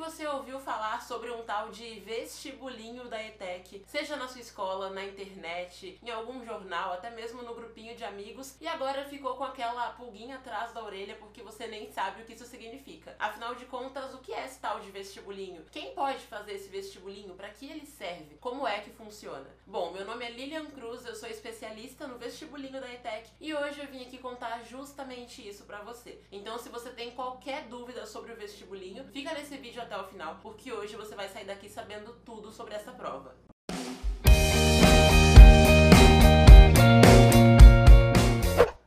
você ouviu falar sobre um tal de vestibulinho da ETEC, seja na sua escola, na internet, em algum jornal, até mesmo no grupinho de amigos, e agora ficou com aquela pulguinha atrás da orelha porque você nem sabe o que isso significa. Afinal de contas, o que é esse tal de vestibulinho? Quem pode fazer esse vestibulinho? Para que ele serve? Como é que funciona? Bom, meu nome é Lilian Cruz, eu sou especialista no vestibulinho da ETEC e hoje eu vim aqui contar justamente isso para você. Então, se você tem qualquer dúvida sobre o vestibulinho, fica nesse vídeo até o final, porque hoje você vai sair daqui sabendo tudo sobre essa prova.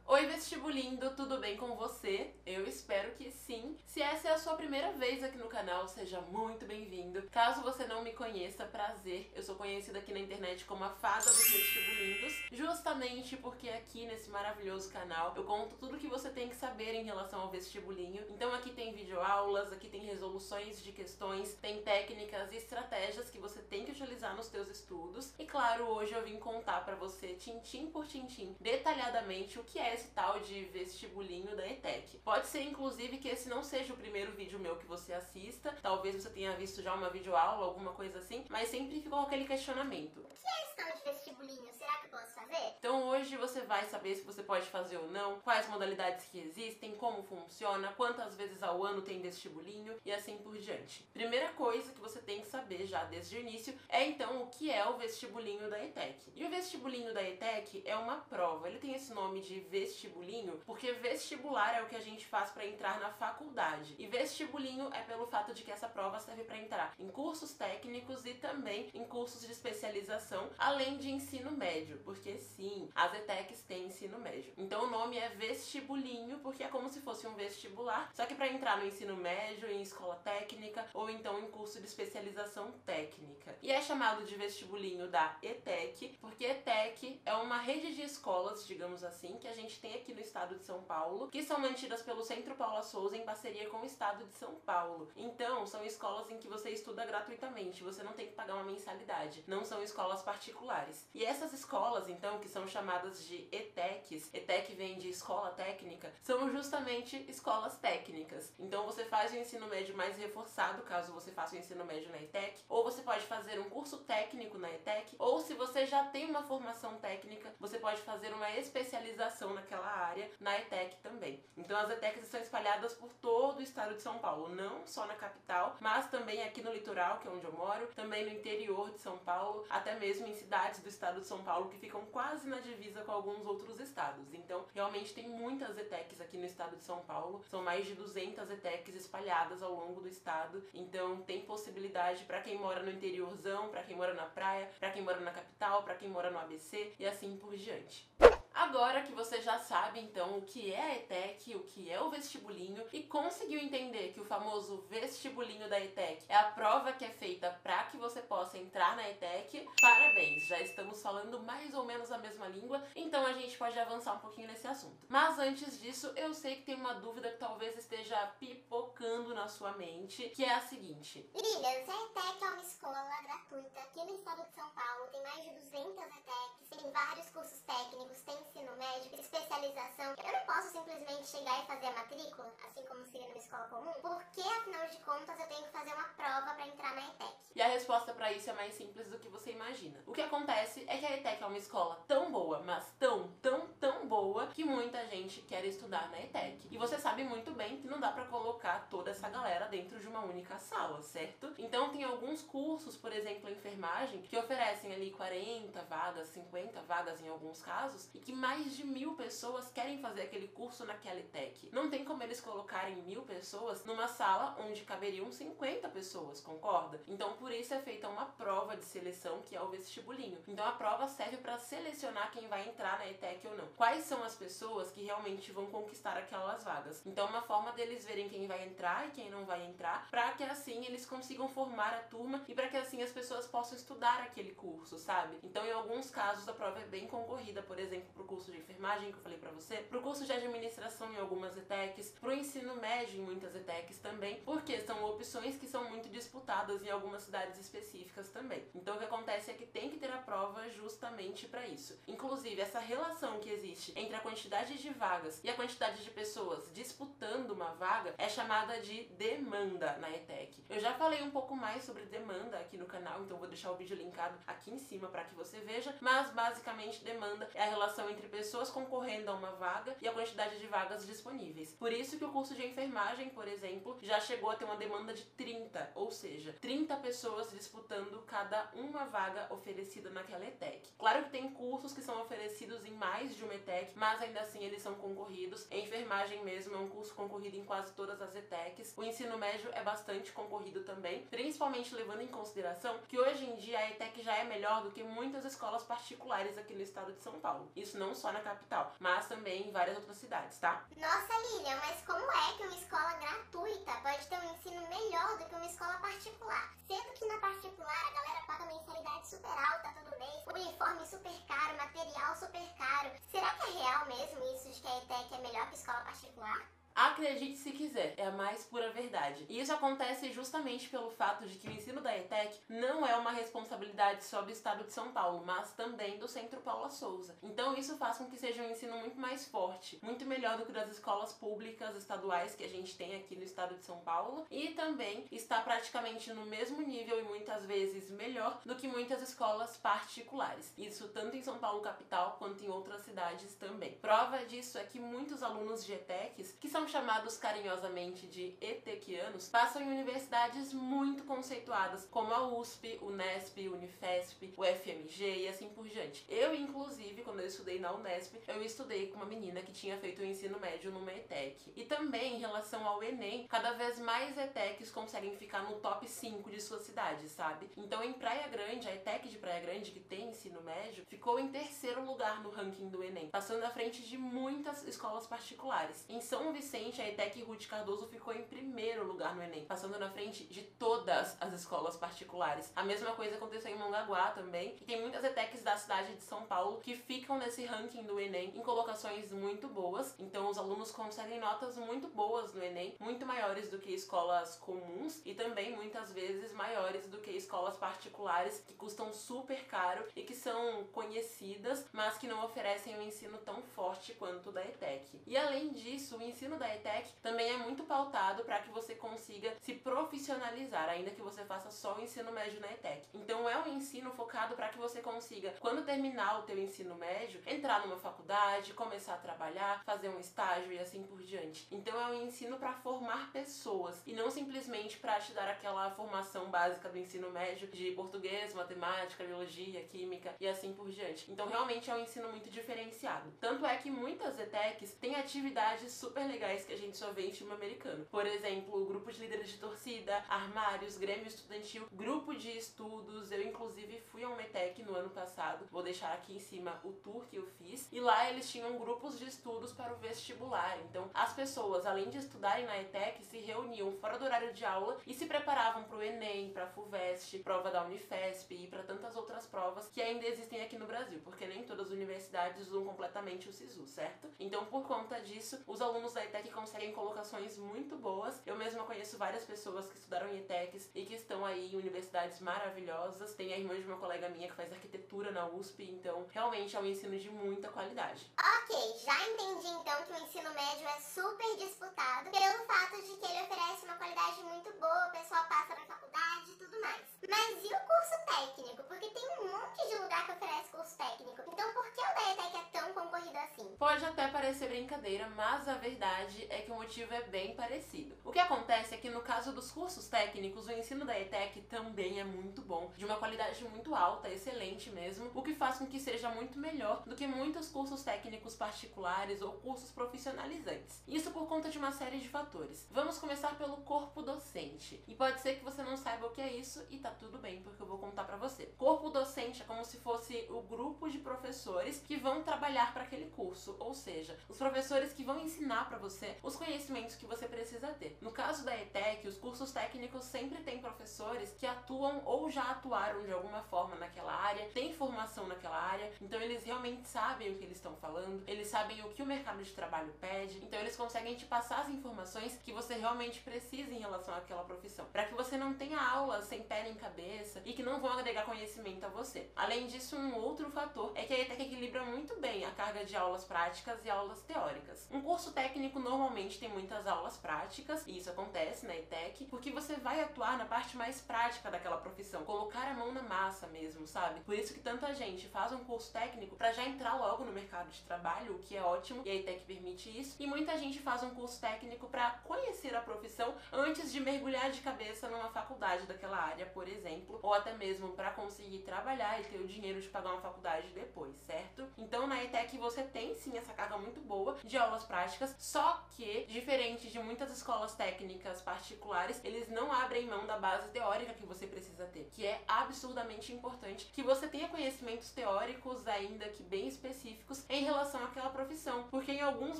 Oi vestibulindo, tudo bem com você? Eu espero que sim. Se essa é a sua primeira vez aqui no canal, seja muito bem-vindo. Caso você não me conheça, prazer. Eu sou conhecida aqui na internet como a fada dos vestibulindos, justamente porque aqui nesse maravilhoso canal eu conto tudo que você tem que saber em relação ao vestibulinho. Então aqui tem videoaulas, aqui tem resoluções de questões, tem técnicas e estratégias que você tem que utilizar nos seus estudos. E claro, hoje eu vim contar para você, tintim por tintim, detalhadamente o que é esse tal de vestibulinho da ETEC. Pode ser inclusive que esse não seja o primeiro vídeo meu que você assista, talvez você tenha visto já uma videoaula, alguma coisa assim, mas sempre ficou aquele questionamento. O que é esse tal de vestibulinho? Será que eu posso fazer? Então hoje você vai saber se você pode fazer ou não, quais modalidades que existem, como funciona, quantas vezes ao ano tem vestibulinho e assim por diante. Primeira coisa que você tem que saber já desde o início é então o que é o vestibulinho da ETEC. E o vestibulinho da ETEC é uma prova. Ele tem esse nome de vestibulinho porque vestibular é o que a gente faz para entrar na faculdade. E vestibulinho é pelo fato de que essa prova serve para entrar em cursos técnicos e também em cursos de especialização, além de ensino médio, porque sim, as ETECs têm ensino médio. Então o nome é vestibulinho porque é como se fosse um vestibular, só que para entrar no ensino médio, em escola técnica ou então em curso de especialização técnica. E é chamado de vestibulinho da ETEC, porque ETEC é uma rede de escolas, digamos assim, que a gente tem aqui no estado de São Paulo, que são mantidas pelo Centro Paula Souza em parceria com o estado de São Paulo. Então, são escolas em que você estuda gratuitamente, você não tem que pagar uma mensalidade, não são escolas particulares. E essas escolas, então, que são chamadas de ETECs, ETEC vem de escola técnica, são justamente escolas técnicas. Então, você faz o ensino médio mais reforçado, caso você faça o ensino médio na ETEC, ou você pode fazer um curso técnico na ETEC, ou se você já tem uma formação técnica, você pode fazer uma especialização naquela área na ETEC também. Então, as ETECs estão espalhadas por todo o estado de São Paulo, não só na capital, mas também aqui no litoral, que é onde eu moro, também no interior de São Paulo, até mesmo em cidades do estado de São Paulo que ficam quase na divisa com alguns outros estados. Então, realmente tem muitas ETECs aqui no estado de São Paulo, são mais de 200 ETECs espalhadas ao longo do estado. Então, tem possibilidade para quem mora no interiorzão, para quem mora na praia, para quem mora na capital, para quem mora no ABC e assim por diante. Agora que você já sabe então o que é a ETEC, o que é o vestibulinho e conseguiu entender que o famoso vestibulinho da ETEC é a prova que é feita para que você possa entrar na ETEC, parabéns, já estamos falando mais ou menos a mesma língua, então a gente pode avançar um pouquinho nesse assunto. Mas antes disso, eu sei que tem uma dúvida que talvez esteja pipocando na sua mente, que é a seguinte: se a ETEC é uma escola gratuita aqui no estado de São Paulo, tem mais de 200 ETECs, tem vários cursos técnicos, tem ensino médio, especialização. Eu não posso simplesmente chegar e fazer a matrícula, assim como seria numa escola comum, porque afinal de contas eu tenho que fazer uma prova para entrar na ETEC. E a resposta para isso é mais simples do que você imagina. O que acontece é que a ETEC é uma escola tão boa, mas tão, tão, tão boa, que muita gente quer estudar na ETEC. E você sabe muito bem que não dá para colocar toda essa galera dentro de uma única sala, certo? Então tem alguns cursos, por exemplo, enfermagem, que oferecem ali 40 vagas, 50 vagas em alguns casos, e que mais de mil pessoas querem fazer aquele curso naquela ETEC. Não tem como eles colocarem mil pessoas numa sala onde caberiam 50 pessoas, concorda? Então por isso é feita uma prova de seleção que é o vestibulinho. Então a prova serve para selecionar quem vai entrar na ETEC ou não. Quais são as pessoas que realmente vão conquistar aquelas vagas? Então uma forma deles verem quem vai entrar e quem não vai entrar, para que assim eles consigam formar a turma e para que assim as pessoas possam estudar aquele curso, sabe? Então em alguns casos a prova é bem concorrida, por exemplo, pro curso de enfermagem que eu falei para você, pro curso de administração em algumas ETECs, pro ensino médio em muitas ETECs também, porque são opções que são muito disputadas em algumas cidades específicas também. Então o que acontece é que tem que ter a prova justamente para isso. Inclusive, essa relação que existe entre a quantidade de vagas e a quantidade de pessoas disputando uma vaga é chamada de demanda na ETEC. Eu já falei um pouco mais sobre demanda aqui no canal, então vou deixar o vídeo linkado aqui em cima para que você veja, mas basicamente demanda é a relação entre pessoas concorrendo a uma vaga e a quantidade de vagas disponíveis. Por isso que o curso de enfermagem, por exemplo, já chegou a ter uma demanda de 30, ou seja, 30 pessoas disputando cada uma vaga oferecida naquela ETEC. Claro que tem cursos que são oferecidos em mais de uma ETEC, mas ainda assim eles são concorridos. A enfermagem mesmo é um curso concorrido em quase todas as ETECs. O ensino médio é bastante concorrido também, principalmente levando em consideração que hoje em dia a ETEC já é melhor do que muitas escolas particulares aqui no estado de São Paulo. Isso não só na capital, mas também em várias outras cidades, tá? Nossa, Lilian, mas como é que uma escola gratuita pode ter um ensino melhor do que uma escola particular? Sendo que na particular a galera paga mensalidade super alta todo mês, uniforme super caro, material super caro. Será que é real mesmo isso de que a ETEC é melhor que escola particular? Acredite se quiser, é a mais pura verdade. E isso acontece justamente pelo fato de que o ensino da ETEC não é uma responsabilidade só do estado de São Paulo, mas também do Centro Paula Souza. Então isso faz com que seja um ensino muito mais forte, muito melhor do que das escolas públicas estaduais que a gente tem aqui no estado de São Paulo e também está praticamente no mesmo nível e muitas vezes melhor do que muitas escolas particulares. Isso tanto em São Paulo capital quanto em outras cidades também. Prova disso é que muitos alunos de ETECs, que são são chamados carinhosamente de etequianos, passam em universidades muito conceituadas, como a USP, Unesp, Unifesp, o FMG e assim por diante. Eu, inclusive, quando eu estudei na Unesp, eu estudei com uma menina que tinha feito o ensino médio numa ETEC. E também, em relação ao Enem, cada vez mais ETECs conseguem ficar no top 5 de suas cidades, sabe? Então, em Praia Grande, a ETEC de Praia Grande, que tem ensino médio, ficou em terceiro lugar no ranking do Enem, passando à frente de muitas escolas particulares. Em São Vicente, recente, a ETEC Ruth Cardoso ficou em primeiro lugar no Enem, passando na frente de todas as escolas particulares. A mesma coisa aconteceu em Mongaguá também, e tem muitas ETECs da cidade de São Paulo que ficam nesse ranking do Enem em colocações muito boas, então os alunos conseguem notas muito boas no Enem, muito maiores do que escolas comuns e também muitas vezes maiores do que escolas particulares que custam super caro e que são conhecidas, mas que não oferecem um ensino tão forte quanto o da ETEC. E além disso, o ensino da ETEC também é muito pautado para que você consiga se profissionalizar, ainda que você faça só o ensino médio na ETEC. Então é um ensino focado para que você consiga, quando terminar o teu ensino médio, entrar numa faculdade, começar a trabalhar, fazer um estágio e assim por diante. Então é um ensino para formar pessoas e não simplesmente para te dar aquela formação básica do ensino médio de português, matemática, biologia, química e assim por diante. Então realmente é um ensino muito diferenciado. Tanto é que muitas ETECs têm atividades super legais que a gente só vê em filme americano. Por exemplo, grupo de líderes de torcida, armários, grêmio estudantil, grupo de estudos. Eu, inclusive, fui ao Metec no ano passado. Vou deixar aqui em cima o tour que eu fiz. E lá eles tinham grupos de estudos para o vestibular. Então, as pessoas, além de estudarem na ETEC, se reuniam fora do horário de aula e se preparavam para o Enem, para a FUVEST, prova da Unifesp e para tantas outras provas que ainda existem aqui no Brasil, porque nem todas as universidades usam completamente o SISU, certo? Então, por conta disso, os alunos da ETEC ETEC conseguem colocações muito boas. Eu mesma conheço várias pessoas que estudaram em ETECs e que estão aí em universidades maravilhosas. Tem a irmã de uma colega minha que faz arquitetura na USP, então realmente é um ensino de muita qualidade. Ok, já entendi então que o ensino médio é super disputado pelo fato de que ele oferece uma qualidade muito boa, o pessoal passa na faculdade e tudo mais. Mas e o curso técnico? Porque tem um monte de lugar que oferece curso técnico. Então por que o da ETEC é tão concorrido assim? Pode até parecer brincadeira, mas a verdade verdade é que o motivo é bem parecido. O que acontece é que no caso dos cursos técnicos, o ensino da ETEC também é muito bom, de uma qualidade muito alta, excelente mesmo, o que faz com que seja muito melhor do que muitos cursos técnicos particulares ou cursos profissionalizantes. Isso por conta de uma série de fatores. Vamos começar pelo corpo docente. E pode ser que você não saiba o que é isso e tá tudo bem, porque eu vou contar para você. Corpo docente é como se fosse o grupo de professores que vão trabalhar para aquele curso. ou seja, os professores que vão ensinar para você os conhecimentos que você precisa ter. No caso da ETEC, os cursos técnicos sempre têm professores que atuam ou já atuaram de alguma forma naquela área, têm formação naquela área, então eles realmente sabem o que eles estão falando, eles sabem o que o mercado de trabalho pede, então eles conseguem te passar as informações que você realmente precisa em relação àquela profissão, para que você não tenha aulas sem pé nem cabeça e que não vão agregar conhecimento a você. Além disso, um outro fator é que a ETEC equilibra muito bem a carga de aulas práticas e aulas teóricas. Um curso técnico normalmente tem muitas aulas práticas, e isso acontece na ETEC, porque você vai atuar na parte mais prática daquela profissão, colocar a mão na massa mesmo, sabe? Por isso que tanta gente faz um curso técnico para já entrar logo no mercado de trabalho, o que é ótimo, e a ETEC permite isso, e muita gente faz um curso técnico para conhecer a profissão antes de mergulhar de cabeça numa faculdade daquela área, por exemplo, ou até mesmo para conseguir trabalhar e ter o dinheiro de pagar uma faculdade depois, certo? Então na ETEC você tem sim essa carga muito boa de aulas práticas, só que diferente de muitas escolas técnicas particulares, eles não abrem mão da base teórica que você precisa ter, que é absurdamente importante que você tenha conhecimentos teóricos ainda que bem específicos em relação àquela profissão, porque em alguns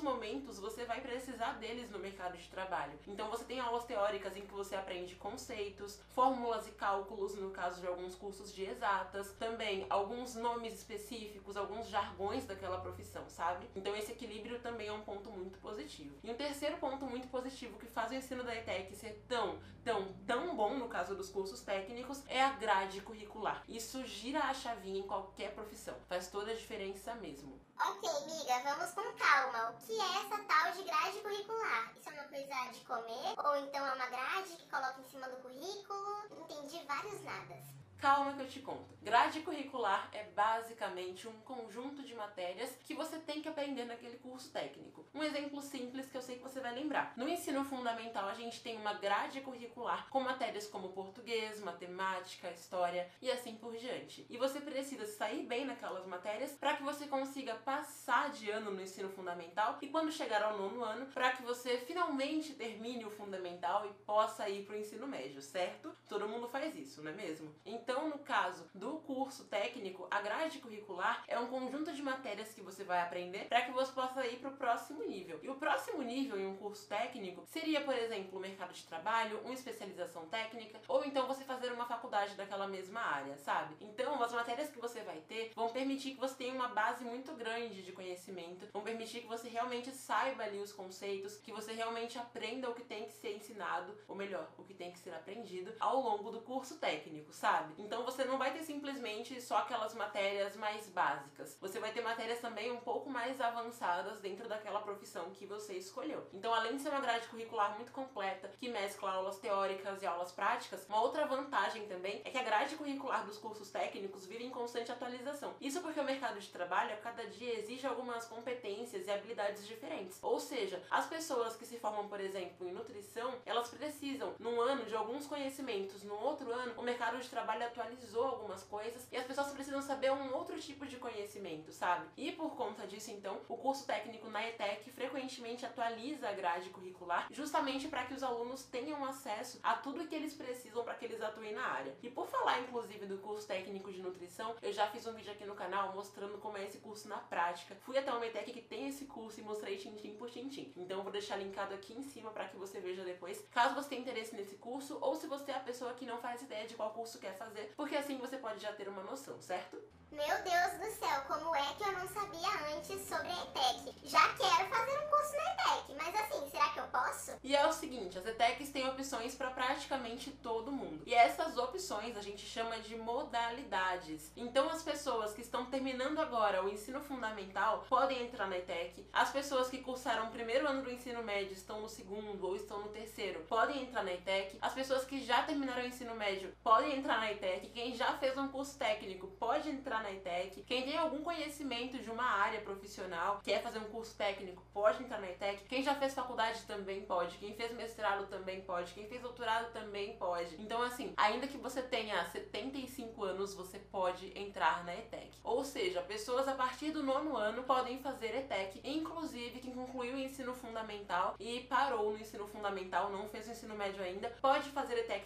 momentos você vai precisar deles no mercado de trabalho. Então você tem aulas teóricas em que você aprende conceitos, fórmulas e cálculos no caso de alguns cursos de exatas, também alguns nomes específicos, alguns jargões daquela profissão, sabe? Então esse equilíbrio também é um ponto muito positivo. E um terceiro ponto muito positivo que faz o ensino da ETEC ser tão, tão, tão bom no caso dos cursos técnicos é a grade curricular. Isso gira a chavinha em qualquer profissão. Faz toda a diferença mesmo. Ok, amiga, vamos com calma. O que é essa tal de grade curricular? Isso é uma coisa de comer? Ou então é uma grade que coloca em cima do currículo? Entendi vários nadas. Calma que eu te conto. Grade curricular é basicamente um conjunto de matérias que você tem que aprender naquele curso técnico. Um exemplo simples que eu sei que você vai lembrar. No ensino fundamental, a gente tem uma grade curricular com matérias como português, matemática, história e assim por diante. E você precisa sair bem naquelas matérias para que você consiga passar de ano no ensino fundamental e quando chegar ao nono ano, para que você finalmente termine o fundamental e possa ir para o ensino médio, certo? Todo mundo faz isso, não é mesmo? Então, então, no caso do curso técnico, a grade curricular é um conjunto de matérias que você vai aprender para que você possa ir para o próximo nível. E o próximo nível em um curso técnico seria, por exemplo, o mercado de trabalho, uma especialização técnica, ou então você fazer uma faculdade daquela mesma área, sabe? Então, as matérias que você vai ter vão permitir que você tenha uma base muito grande de conhecimento, vão permitir que você realmente saiba ali os conceitos, que você realmente aprenda o que tem que ser ensinado, ou melhor, o que tem que ser aprendido ao longo do curso técnico, sabe? Então você não vai ter simplesmente só aquelas matérias mais básicas. Você vai ter matérias também um pouco mais avançadas dentro daquela profissão que você escolheu. Então, além de ser uma grade curricular muito completa, que mescla aulas teóricas e aulas práticas, uma outra vantagem também é que a grade curricular dos cursos técnicos vive em constante atualização. Isso porque o mercado de trabalho a cada dia exige algumas competências e habilidades diferentes. Ou seja, as pessoas que se formam, por exemplo, em nutrição, elas precisam, num ano, de alguns conhecimentos, no outro ano, o mercado de trabalho atualizou algumas coisas e as pessoas precisam saber um outro tipo de conhecimento, sabe? E por conta disso, então, o curso técnico na ETEC frequentemente atualiza a grade curricular justamente para que os alunos tenham acesso a tudo que eles precisam para que eles atuem na área. E por falar, inclusive, do curso técnico de nutrição, eu já fiz um vídeo aqui no canal mostrando como é esse curso na prática. Fui até uma ETEC que tem esse curso e mostrei tintim por tintim. Então eu vou deixar linkado aqui em cima para que você veja depois, caso você tenha interesse nesse curso ou se você é a pessoa que não faz ideia de qual curso quer fazer porque assim você pode já ter uma noção, certo? Meu Deus do céu, como é que eu não sabia antes sobre a ETEC? Já quero fazer um curso na ETEC, mas assim, será que eu posso? E é o seguinte, as ETECs têm opções para praticamente todo mundo. E essas opções a gente chama de modalidades. Então as pessoas que estão terminando agora o ensino fundamental podem entrar na ETEC. As pessoas que cursaram o primeiro ano do ensino médio estão no segundo ou estão no terceiro podem entrar na ETEC. As pessoas que já terminaram o ensino médio podem entrar na ETEC. Quem já fez um curso técnico pode entrar na ETEC. Quem tem algum conhecimento de uma área profissional, quer fazer um curso técnico, pode entrar na ETEC. Quem já fez faculdade também pode. Quem fez mestrado também pode. Quem fez doutorado também pode. Então, assim, ainda que você tenha 75 anos, você pode entrar na ETEC. Ou seja, pessoas a partir do nono ano podem fazer ETEC, inclusive quem concluiu o ensino fundamental e parou no ensino fundamental, não fez o ensino médio ainda, pode fazer ETEC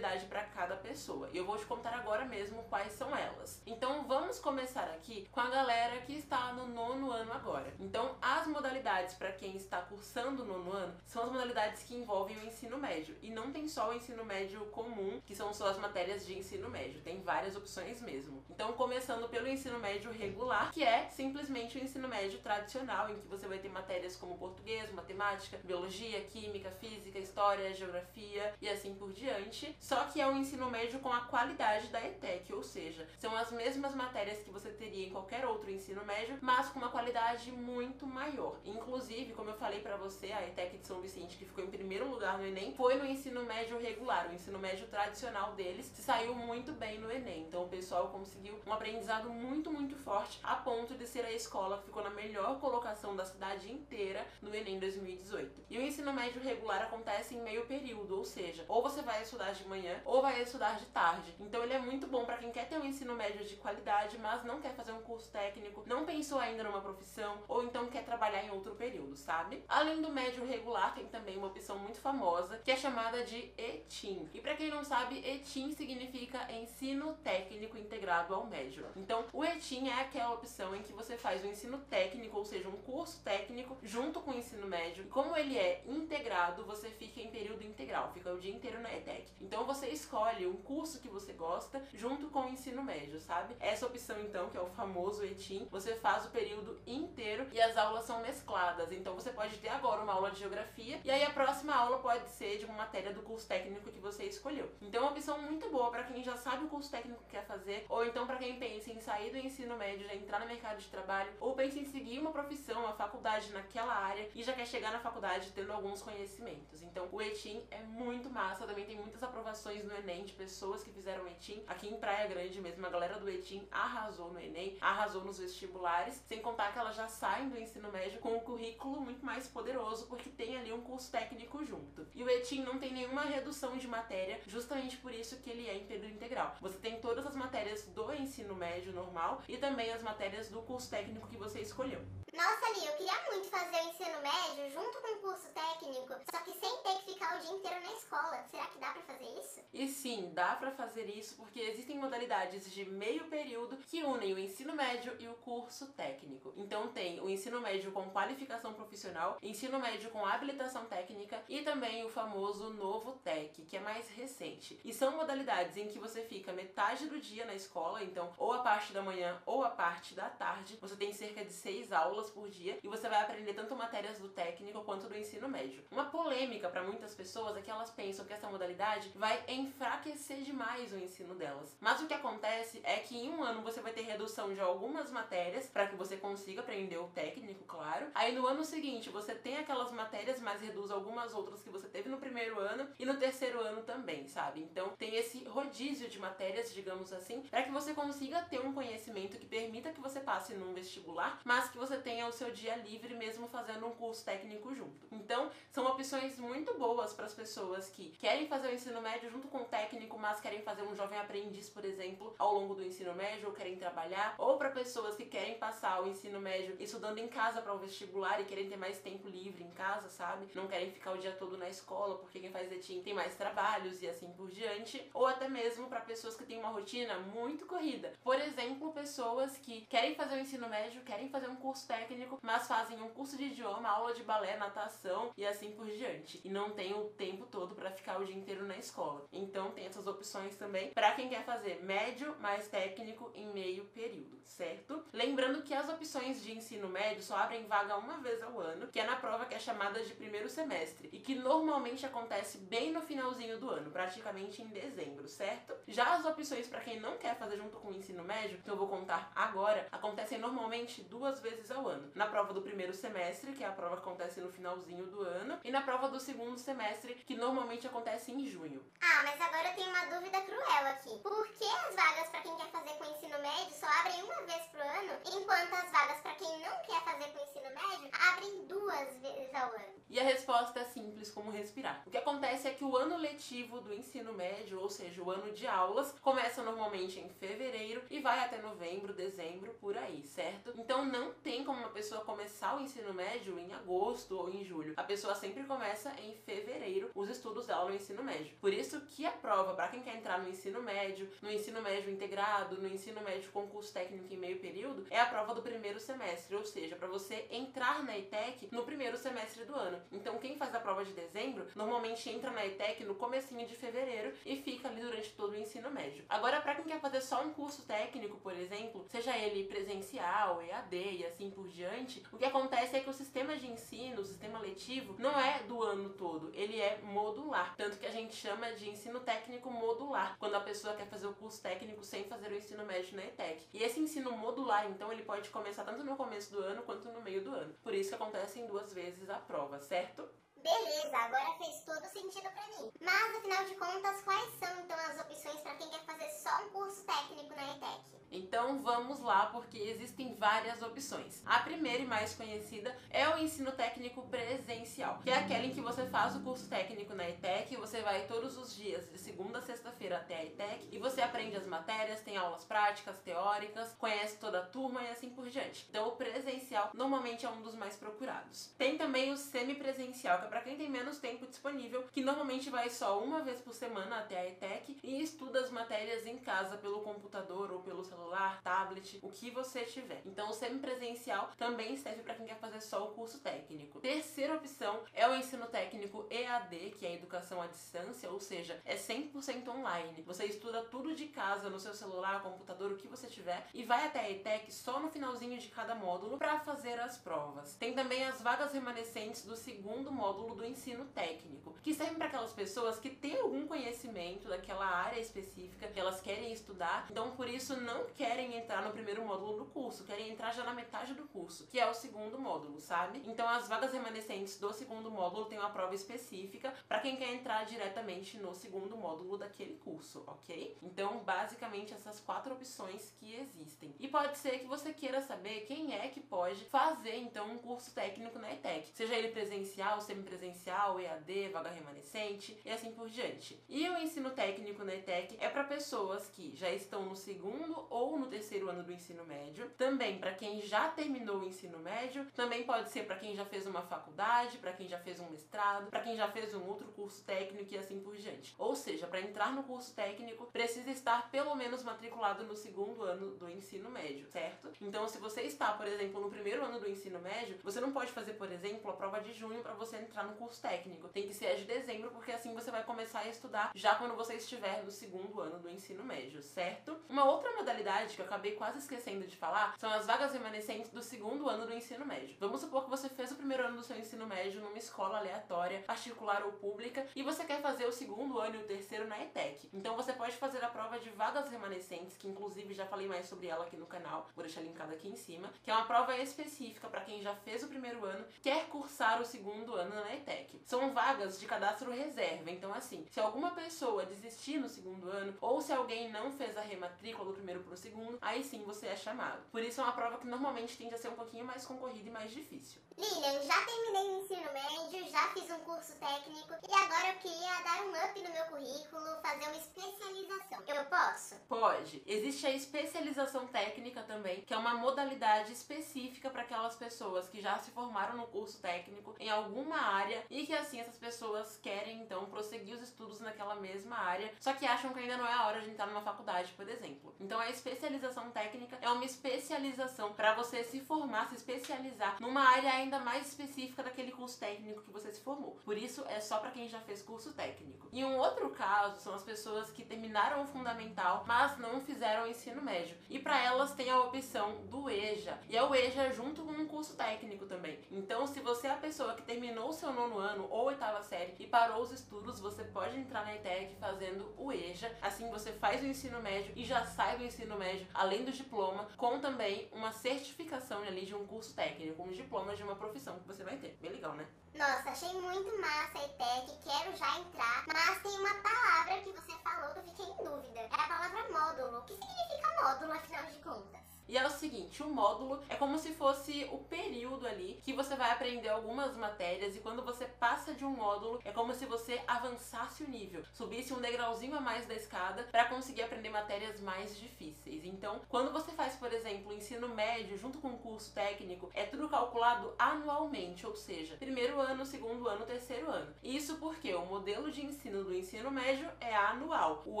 modalidade para cada pessoa. E eu vou te contar agora mesmo quais são elas. Então vamos começar aqui com a galera que está no nono ano agora. Então as modalidades para quem está cursando o nono ano são as modalidades que envolvem o ensino médio. E não tem só o ensino médio comum, que são só as matérias de ensino médio. Tem várias opções mesmo. Então começando pelo ensino médio regular, que é simplesmente o ensino médio tradicional, em que você vai ter matérias como português, matemática, biologia, química, física, história, geografia e assim por diante. Só que é um ensino médio com a qualidade da ETEC, ou seja, são as mesmas matérias que você teria em qualquer outro ensino médio, mas com uma qualidade muito maior. Inclusive, como eu falei para você, a ETEC de São Vicente, que ficou em primeiro lugar no Enem, foi no ensino médio regular, o ensino médio tradicional deles, se saiu muito bem no Enem. Então o pessoal conseguiu um aprendizado muito, muito forte, a ponto de ser a escola que ficou na melhor colocação da cidade inteira no Enem 2018. E o ensino médio regular acontece em meio período, ou seja, ou você vai estudar de manhã ou vai estudar de tarde. Então ele é muito bom para quem quer ter um ensino médio de qualidade, mas não quer fazer um curso técnico, não pensou ainda numa profissão ou então quer trabalhar em outro período, sabe? Além do médio regular, tem também uma opção muito famosa que é chamada de ETIM. E para quem não sabe, ETIM significa ensino técnico integrado ao médio. Então, o ETIM é aquela opção em que você faz o ensino técnico, ou seja, um curso técnico junto com o ensino médio. E como ele é integrado, você fica em período integral, fica o dia inteiro na ETEC. Então você escolhe um curso que você gosta junto com o ensino médio, sabe? Essa opção então, que é o famoso ETIM, você faz o período inteiro e as aulas são mescladas. Então você pode ter agora uma aula de geografia e aí a próxima aula pode ser de uma matéria do curso técnico que você escolheu. Então é uma opção muito boa para quem já sabe o curso técnico que quer fazer, ou então para quem pensa em sair do ensino médio, já entrar no mercado de trabalho, ou pensa em seguir uma profissão, uma faculdade naquela área e já quer chegar na faculdade tendo alguns conhecimentos. Então o ETIM é muito massa, também tem muitas aprovações no Enem de pessoas que fizeram ETIM. Aqui em Praia Grande mesmo, a galera do ETIM arrasou no Enem, arrasou nos vestibulares, sem contar que elas já saem do ensino médio com um currículo muito mais poderoso, porque tem ali um curso técnico junto. E o ETIM não tem nenhuma redução de matéria, justamente por isso que ele é em período integral. Você tem todas as matérias do ensino médio normal e também as matérias do curso técnico que você escolheu. Nossa, Ali, eu queria muito fazer o ensino médio junto com o curso técnico, só que sem ter que ficar o dia inteiro na escola. Será que dá pra fazer isso? E sim, dá pra fazer isso porque existem modalidades de meio período que unem o ensino médio e o curso técnico. Então tem o ensino médio com qualificação profissional, ensino médio com habilitação técnica e também o famoso novo TEC, que é mais recente. E são modalidades em que você fica metade do dia na escola, então ou a parte da manhã ou a parte da tarde. Você tem cerca de seis aulas por dia e você vai aprender tanto matérias do técnico quanto do ensino médio. Uma polêmica para muitas pessoas é que elas pensam que essa modalidade vai enfraquecer demais o ensino delas. Mas o que acontece é que em um ano você vai ter redução de algumas matérias para que você consiga aprender o técnico, claro. Aí no ano seguinte você tem aquelas matérias, mas reduz algumas outras que você teve no primeiro ano e no terceiro ano também, sabe? Então tem esse rodízio de matérias, digamos assim, para que você consiga ter um conhecimento que permita que você passe num vestibular, mas que você tenha o seu dia livre mesmo fazendo um curso técnico junto. Então, são opções muito boas para as pessoas que querem fazer o ensino médio junto com o técnico, mas querem fazer um jovem aprendiz, por exemplo, ao longo do ensino médio ou querem trabalhar, ou para pessoas que querem passar o ensino médio estudando em casa para o vestibular e querem ter mais tempo livre em casa, sabe? Não querem ficar o dia todo na escola, porque quem faz ETIM tem mais trabalhos e assim por diante, ou até mesmo para pessoas que têm uma rotina muito corrida. Por exemplo, pessoas que querem fazer o ensino médio, querem fazer um curso técnico, mas fazem um curso de idioma, aula de balé, natação e assim por diante. E não tem o tempo todo para ficar o dia inteiro na escola. Então tem essas opções também para quem quer fazer médio mais técnico em meio período, certo? Lembrando que as opções de ensino médio só abrem vaga uma vez ao ano, que é na prova que é chamada de primeiro semestre e que normalmente acontece bem no finalzinho do ano, praticamente em dezembro, certo? Já as opções para quem não quer fazer junto com o ensino médio, que eu vou contar agora, acontecem normalmente duas vezes ao ano. Na prova do primeiro semestre, que é a prova que acontece no finalzinho do ano, e na prova do segundo semestre, que normalmente acontece em junho. Ah, mas agora eu tenho uma dúvida cruel aqui. Por que as vagas para quem quer fazer com o ensino médio só abrem uma vez pro ano, enquanto as vagas para quem não quer fazer com o ensino médio abrem duas vezes ao ano? E a resposta é simples como respirar. O que acontece é que o ano letivo do ensino médio, ou seja, o ano de aulas, começa normalmente em fevereiro e vai até novembro, dezembro, por aí, certo? Então não tem como uma pessoa começar o ensino médio em agosto ou em julho. A pessoa sempre começa em fevereiro os estudos dela no ensino médio. Por isso que a prova para quem quer entrar no ensino médio, no ensino médio integrado, no ensino médio com curso técnico em meio período, é a prova do primeiro semestre, ou seja, para você entrar na ETEC no primeiro semestre do ano. Então quem faz a prova de dezembro, normalmente entra na ETEC no comecinho de fevereiro e fica ali durante todo o ensino médio. Agora, para quem quer fazer só um curso técnico, por exemplo, seja ele presencial, EAD e assim por diante, o que acontece é que o sistema de ensino, o sistema letivo, não é do ano todo, ele é modular. Tanto que a gente chama de ensino técnico modular, quando a pessoa quer fazer o curso técnico sem fazer o ensino médio na ETEC. E esse ensino modular, então, ele pode começar tanto no começo do ano quanto no meio do ano. Por isso que acontece em duas vezes a prova, certo? Beleza, agora fez todo sentido pra mim. Mas afinal de contas, quais são então as opções para quem quer fazer só um curso técnico na ETEC? Então vamos lá, porque existem várias opções. A primeira e mais conhecida é o ensino técnico presencial, que é aquele em que você faz o curso técnico na ETEC, você vai todos os dias, de segunda a sexta-feira até a ETEC, e você aprende as matérias, tem aulas práticas, teóricas, conhece toda a turma e assim por diante. Então o presencial normalmente é um dos mais procurados. Tem também o semipresencial, que é para quem tem menos tempo disponível, que normalmente vai só uma vez por semana até a ETEC e estuda as matérias em casa pelo computador ou pelo celular tablet, o que você tiver. Então, o semipresencial também serve para quem quer fazer só o curso técnico. Terceira opção é o ensino técnico EAD, que é a educação à distância, ou seja, é 100% online. Você estuda tudo de casa, no seu celular, computador, o que você tiver, e vai até a ETEC só no finalzinho de cada módulo para fazer as provas. Tem também as vagas remanescentes do segundo módulo do ensino técnico, que servem para aquelas pessoas que têm algum conhecimento daquela área específica que elas querem estudar, então por isso não querem entrar no primeiro módulo do curso, querem entrar já na metade do curso, que é o segundo módulo, sabe? Então as vagas remanescentes do segundo módulo têm uma prova específica para quem quer entrar diretamente no segundo módulo daquele curso, ok? Então, basicamente essas quatro opções que existem. E pode ser que você queira saber quem é que pode fazer então um curso técnico na ETEC, seja ele presencial, semipresencial, EAD, vaga remanescente e assim por diante. E o ensino técnico na ETEC é para pessoas que já estão no segundo ou no terceiro ano do ensino médio. Também para quem já terminou o ensino médio, também pode ser para quem já fez uma faculdade, para quem já fez um mestrado, para quem já fez um outro curso técnico e assim por diante. Ou seja, para entrar no curso técnico, precisa estar pelo menos matriculado no segundo ano do ensino médio, certo? Então, se você está, por exemplo, no primeiro ano do ensino médio, você não pode fazer, por exemplo, a prova de junho para você entrar no curso técnico. Tem que ser a de dezembro, porque assim você vai começar a estudar já quando você estiver no segundo ano do ensino médio, certo? Uma outra modalidade que eu acabei quase esquecendo de falar são as vagas remanescentes do segundo ano do ensino médio. Vamos supor que você fez o primeiro ano do seu ensino médio numa escola aleatória, particular ou pública, e você quer fazer o segundo ano e o terceiro na ETEC. Então você pode fazer a prova de vagas remanescentes, que inclusive já falei mais sobre ela aqui no canal, vou deixar linkado aqui em cima, que é uma prova específica para quem já fez o primeiro ano, quer cursar o segundo ano na ETEC. São vagas de cadastro reserva, então assim, se alguma pessoa desistir no segundo ano, ou se alguém não fez a rematrícula do primeiro pro segundo, aí sim você é chamado. Por isso é uma prova que normalmente tende a ser um pouquinho mais concorrida e mais difícil. Lilian, já terminei o ensino médio, já fiz um curso técnico e agora eu queria dar um up no meu currículo, fazer uma especialização. Eu posso? Pode. Existe a especialização técnica também, que é uma modalidade específica para aquelas pessoas que já se formaram no curso técnico em alguma área e que assim essas pessoas querem então prosseguir os estudos naquela mesma área, só que acham que ainda não é a hora de entrar numa faculdade, por exemplo. Então a especialização técnica é uma especialização para você se formar, se especializar numa área ainda mais específica daquele curso técnico que você se formou. Por isso é só para quem já fez curso técnico. E um outro caso são as pessoas que terminaram o fundamental, mas não fizeram o ensino médio. E para elas tem a opção do EJA. E é o EJA junto com um curso técnico também. Então, se você é a pessoa que terminou o seu nono ano ou oitava série e parou os estudos, você pode entrar na ETEC fazendo o EJA. Assim você faz o ensino médio e já sai do ensino médio, além do diploma, com também uma certificação ali de um curso técnico, um diploma de uma profissão que você vai ter. Bem legal, né? Nossa, achei muito massa a ETEC, quero já entrar, mas tem uma palavra que você falou que eu fiquei em dúvida. É a palavra módulo. O que significa módulo, afinal de contas? E é o seguinte, o módulo é como se fosse o período ali que você vai aprender algumas matérias e quando você passa de um módulo, é como se você avançasse o nível, subisse um degrauzinho a mais da escada para conseguir aprender matérias mais difíceis. Então, quando você faz, por exemplo, ensino médio junto com um curso técnico, é tudo calculado anualmente, ou seja, primeiro ano, segundo ano, terceiro ano. Isso porque o modelo de ensino do ensino médio é anual, o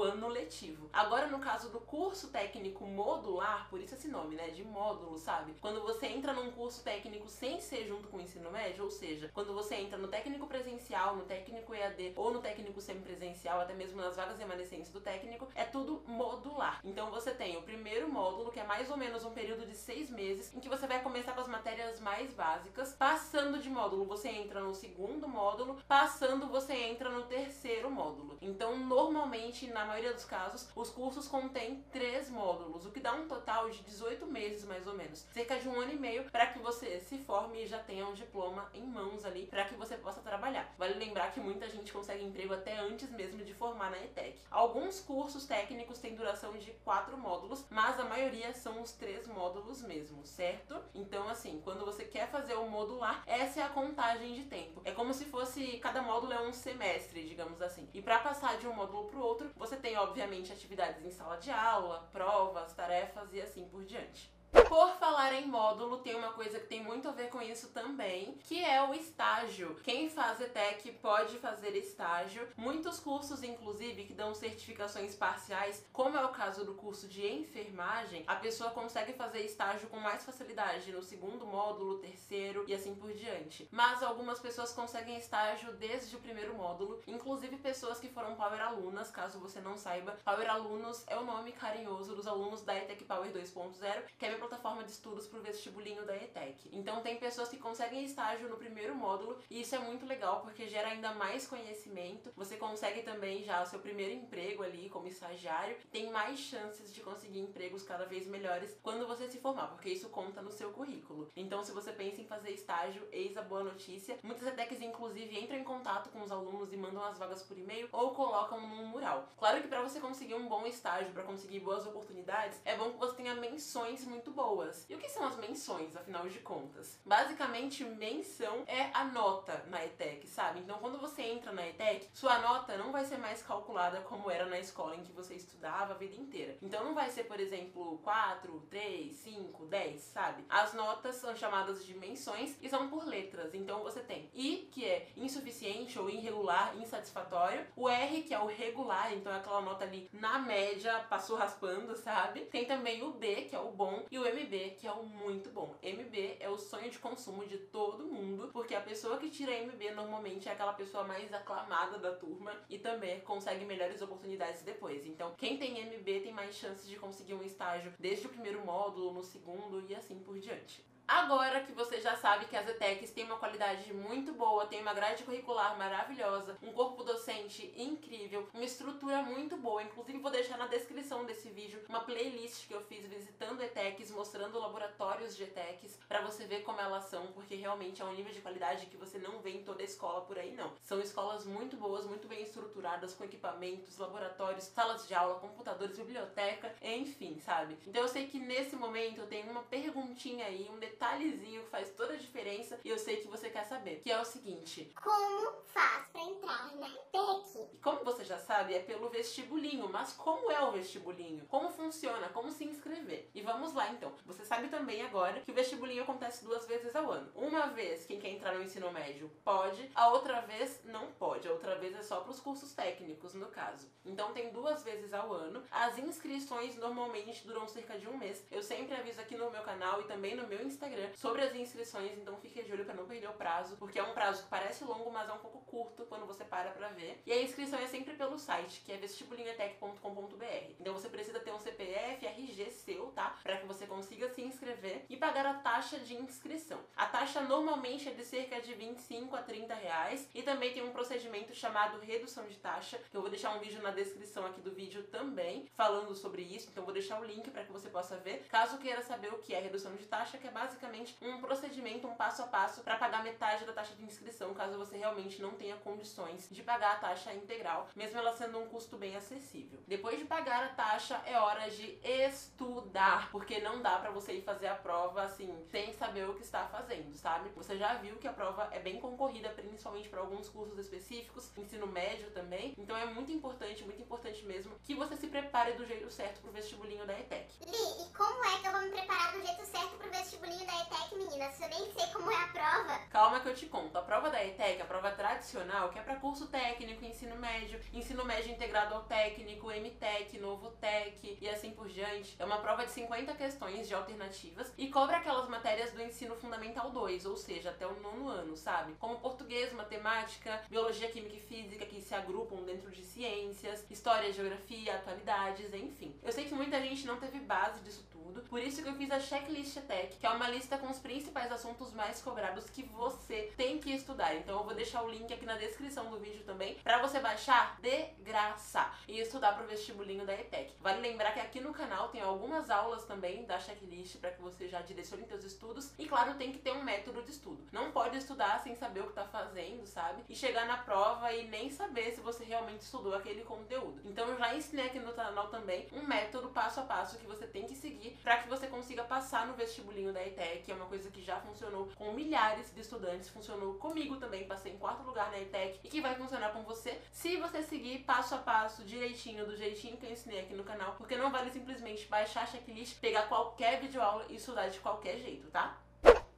ano letivo. Agora, no caso do curso técnico modular, por isso esse nome, né, de módulo, sabe? Quando você entra num curso técnico sem ser junto com o ensino médio, ou seja, quando você entra no técnico presencial, no técnico EAD ou no técnico semipresencial, até mesmo nas vagas remanescentes do técnico, é tudo modular. Então você tem o primeiro módulo, que é mais ou menos um período de seis meses, em que você vai começar com as matérias mais básicas. Passando de módulo, você entra no segundo módulo, passando, você entra no terceiro módulo. Então, normalmente, na maioria dos casos, os cursos contêm três módulos, o que dá um total de 18 meses mais ou menos, cerca de um ano e meio, para que você se forme e já tenha um diploma em mãos ali, para que você possa trabalhar. Vale lembrar que muita gente consegue emprego até antes mesmo de formar na ETEC. Alguns cursos técnicos têm duração de quatro módulos, mas a maioria são os três módulos mesmo, certo? Então, assim, quando você quer fazer o modular, essa é a contagem de tempo. É como se fosse cada módulo é um semestre, digamos assim. E para passar de um módulo para o outro, você tem obviamente atividades em sala de aula, provas, tarefas e assim por diante. church. Por falar em módulo, tem uma coisa que tem muito a ver com isso também, que é o estágio. Quem faz ETEC pode fazer estágio. Muitos cursos, inclusive, que dão certificações parciais, como é o caso do curso de enfermagem, a pessoa consegue fazer estágio com mais facilidade no segundo módulo, terceiro e assim por diante. Mas algumas pessoas conseguem estágio desde o primeiro módulo, inclusive pessoas que foram Power Alunas, caso você não saiba. Power Alunos é o nome carinhoso dos alunos da ETEC Power 2.0, que é plataforma de estudos para o vestibulinho da ETEC. Então tem pessoas que conseguem estágio no primeiro módulo e isso é muito legal porque gera ainda mais conhecimento. Você consegue também já o seu primeiro emprego ali como estagiário, tem mais chances de conseguir empregos cada vez melhores quando você se formar, porque isso conta no seu currículo. Então se você pensa em fazer estágio, eis a boa notícia. Muitas ETECs inclusive entram em contato com os alunos e mandam as vagas por e-mail ou colocam num mural. Claro que para você conseguir um bom estágio, para conseguir boas oportunidades, é bom que você tenha menções muito muito boas. E o que são as menções, afinal de contas? Basicamente, menção é a nota na ETEC, sabe? Então, quando você entra na ETEC, sua nota não vai ser mais calculada como era na escola em que você estudava a vida inteira. Então, não vai ser, por exemplo, 4, 3, 5, 10, sabe? As notas são chamadas de menções e são por letras. Então, você tem I, que é insuficiente ou irregular, insatisfatório. O R, que é o regular, então é aquela nota ali na média, passou raspando, sabe? Tem também o B, que é o bom, e o MB, que é o muito bom. MB é o sonho de consumo de todo mundo, porque a pessoa que tira MB normalmente é aquela pessoa mais aclamada da turma e também consegue melhores oportunidades depois. Então, quem tem MB tem mais chances de conseguir um estágio desde o primeiro módulo, no segundo e assim por diante. Agora que você já sabe que as ETECs têm uma qualidade muito boa, tem uma grade curricular maravilhosa, um corpo docente incrível, uma estrutura muito boa. Inclusive, vou deixar na descrição desse vídeo uma playlist que eu fiz visitando ETECs, mostrando laboratórios de ETECs, para você ver como elas são, porque realmente é um nível de qualidade que você não vê em toda escola por aí, não. São escolas muito boas, muito bem estruturadas, com equipamentos, laboratórios, salas de aula, computadores, biblioteca, enfim, sabe? Então eu sei que nesse momento eu tenho uma perguntinha aí, um detalhe detalhezinho que faz toda a diferença e eu sei que você quer saber, que é o seguinte: Como faz para entrar na ETEC? E como você já sabe, é pelo vestibulinho, mas como é o vestibulinho? Como funciona? Como se inscrever? E vamos lá então. Você sabe também agora que o vestibulinho acontece duas vezes ao ano. Uma vez quem quer entrar no ensino médio pode, a outra vez não pode. A outra vez é só para os cursos técnicos, no caso. Então tem duas vezes ao ano. As inscrições normalmente duram cerca de um mês. Eu sempre aviso aqui no meu canal e também no meu Instagram Instagram sobre as inscrições, então fique de olho para não perder o prazo, porque é um prazo que parece longo, mas é um pouco curto quando você para pra ver. E a inscrição é sempre pelo site, que é vestibulinhatec.com.br. Então você precisa ter um CPF, RG seu, tá? Para que você consiga se inscrever e pagar a taxa de inscrição. A taxa normalmente é de cerca de 25 a 30 reais e também tem um procedimento chamado redução de taxa, que eu vou deixar um vídeo na descrição aqui do vídeo também falando sobre isso, então vou deixar o link para que você possa ver. Caso queira saber o que é redução de taxa, que é basicamente basicamente um procedimento, um passo a passo para pagar metade da taxa de inscrição, caso você realmente não tenha condições de pagar a taxa integral, mesmo ela sendo um custo bem acessível. Depois de pagar a taxa, é hora de estudar, porque não dá para você ir fazer a prova assim, sem saber o que está fazendo, sabe? Você já viu que a prova é bem concorrida, principalmente para alguns cursos específicos, ensino médio também. Então é muito importante, muito importante mesmo, que você se prepare do jeito certo pro vestibulinho da ETEC. Li, e como é que eu vou me preparar do jeito certo pro vestibulinho da ETEC, meninas? Eu nem sei como é a prova. Calma que eu te conto. A prova da ETEC, a prova tradicional, que é para curso técnico, ensino médio, ensino médio integrado ao técnico, MTEC, novo TEC e assim por diante, é uma prova de 50 questões de alternativas e cobra aquelas matérias do ensino fundamental 2, ou seja, até o nono ano, sabe? Como português, matemática, biologia, química e física, que se agrupam dentro de ciências, história, geografia, atualidades, enfim. Eu sei que muita gente não teve base disso tudo, por isso que eu fiz a Checklist Tech, que é uma lista com os principais assuntos mais cobrados que você tem que estudar. Então eu vou deixar o link aqui na descrição do vídeo também para você baixar de graça e estudar pro vestibulinho da ETEC. Vale lembrar que aqui no canal tem algumas aulas também da checklist para que você já direcione seus estudos e claro, tem que ter um método de estudo. Não pode estudar sem saber o que tá fazendo, sabe? E chegar na prova e nem saber se você realmente estudou aquele conteúdo. Então eu já ensinei aqui no canal também um método passo a passo que você tem que seguir para que você consiga passar no vestibulinho da ETEC. É uma coisa que já funcionou com milhares de estudantes, funcionou comigo também, passei em quarto lugar na ETEC e que vai funcionar com você se você seguir passo a passo, direitinho, do jeitinho que eu ensinei aqui no canal, porque não vale simplesmente baixar a checklist, pegar qualquer videoaula e estudar de qualquer jeito, tá?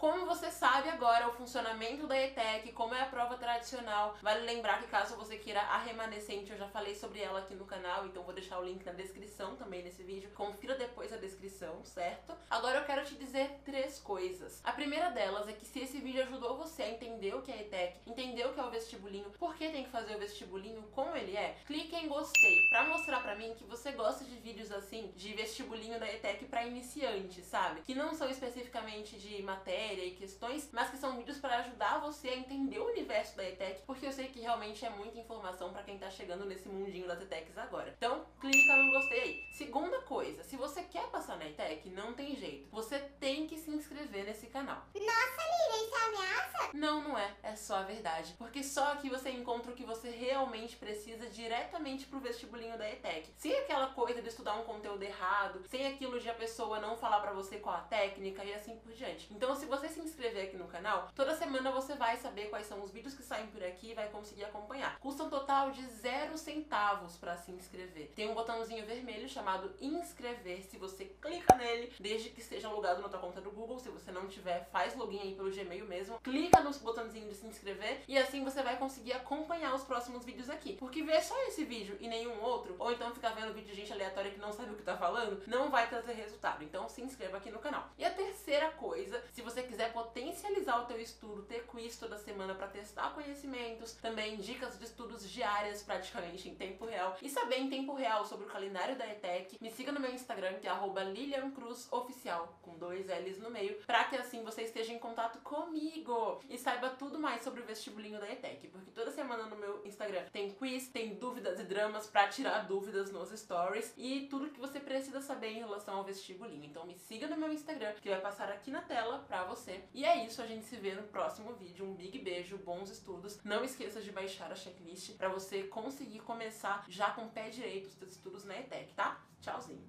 Como você sabe agora o funcionamento da ETEC, como é a prova tradicional, vale lembrar que caso você queira a remanescente, eu já falei sobre ela aqui no canal, então vou deixar o link na descrição também nesse vídeo. Confira depois a descrição, certo? Agora eu quero te dizer três coisas. A primeira delas é que se esse vídeo ajudou você a entender o que é ETEC, entender o que é o vestibulinho, por que tem que fazer o vestibulinho, como ele é, clique em gostei para mostrar para mim que você gosta de vídeos assim, de vestibulinho da ETEC para iniciantes, sabe? Que não são especificamente de matéria matéria e questões, mas que são vídeos para ajudar você a entender o universo da ETEC, porque eu sei que realmente é muita informação para quem tá chegando nesse mundinho das ETECs agora. Então, clica no gostei aí. Segunda coisa, se você quer passar na ETEC, não tem jeito. Você tem que se inscrever nesse canal. Nossa, Lívia, isso é ameaça? Não, não é. É só a verdade. Porque só aqui você encontra o que você realmente precisa diretamente pro vestibulinho da ETEC. Sem aquela coisa de estudar um conteúdo errado, sem aquilo de a pessoa não falar para você qual a técnica e assim por diante. Então, se você você se inscrever aqui no canal, toda semana você vai saber quais são os vídeos que saem por aqui e vai conseguir acompanhar. Custa um total de zero centavos para se inscrever. Tem um botãozinho vermelho chamado inscrever. Se você clica nele, desde que esteja logado na tua conta do Google, se você não tiver, faz login aí pelo Gmail mesmo. Clica no botãozinho de se inscrever e assim você vai conseguir acompanhar os próximos vídeos aqui. Porque ver só esse vídeo e nenhum outro, ou então ficar vendo vídeo de gente aleatória que não sabe o que tá falando, não vai trazer resultado. Então se inscreva aqui no canal. E a terceira coisa, se você quiser potencializar o teu estudo, ter quiz toda semana para testar conhecimentos, também dicas de estudos diárias praticamente em tempo real e saber em tempo real sobre o calendário da ETEC, me siga no meu Instagram que é @liliancruzoficial com dois L's no meio, para que assim você esteja em contato comigo e saiba tudo mais sobre o vestibulinho da ETEC, porque toda semana no meu Instagram tem quiz, tem dúvidas e dramas para tirar dúvidas nos stories e tudo que você precisa saber em relação ao vestibulinho. Então me siga no meu Instagram que vai passar aqui na tela para você você. E é isso, a gente se vê no próximo vídeo. Um big beijo, bons estudos. Não esqueça de baixar a checklist para você conseguir começar já com o pé direito os seus estudos na ETEC, tá? Tchauzinho.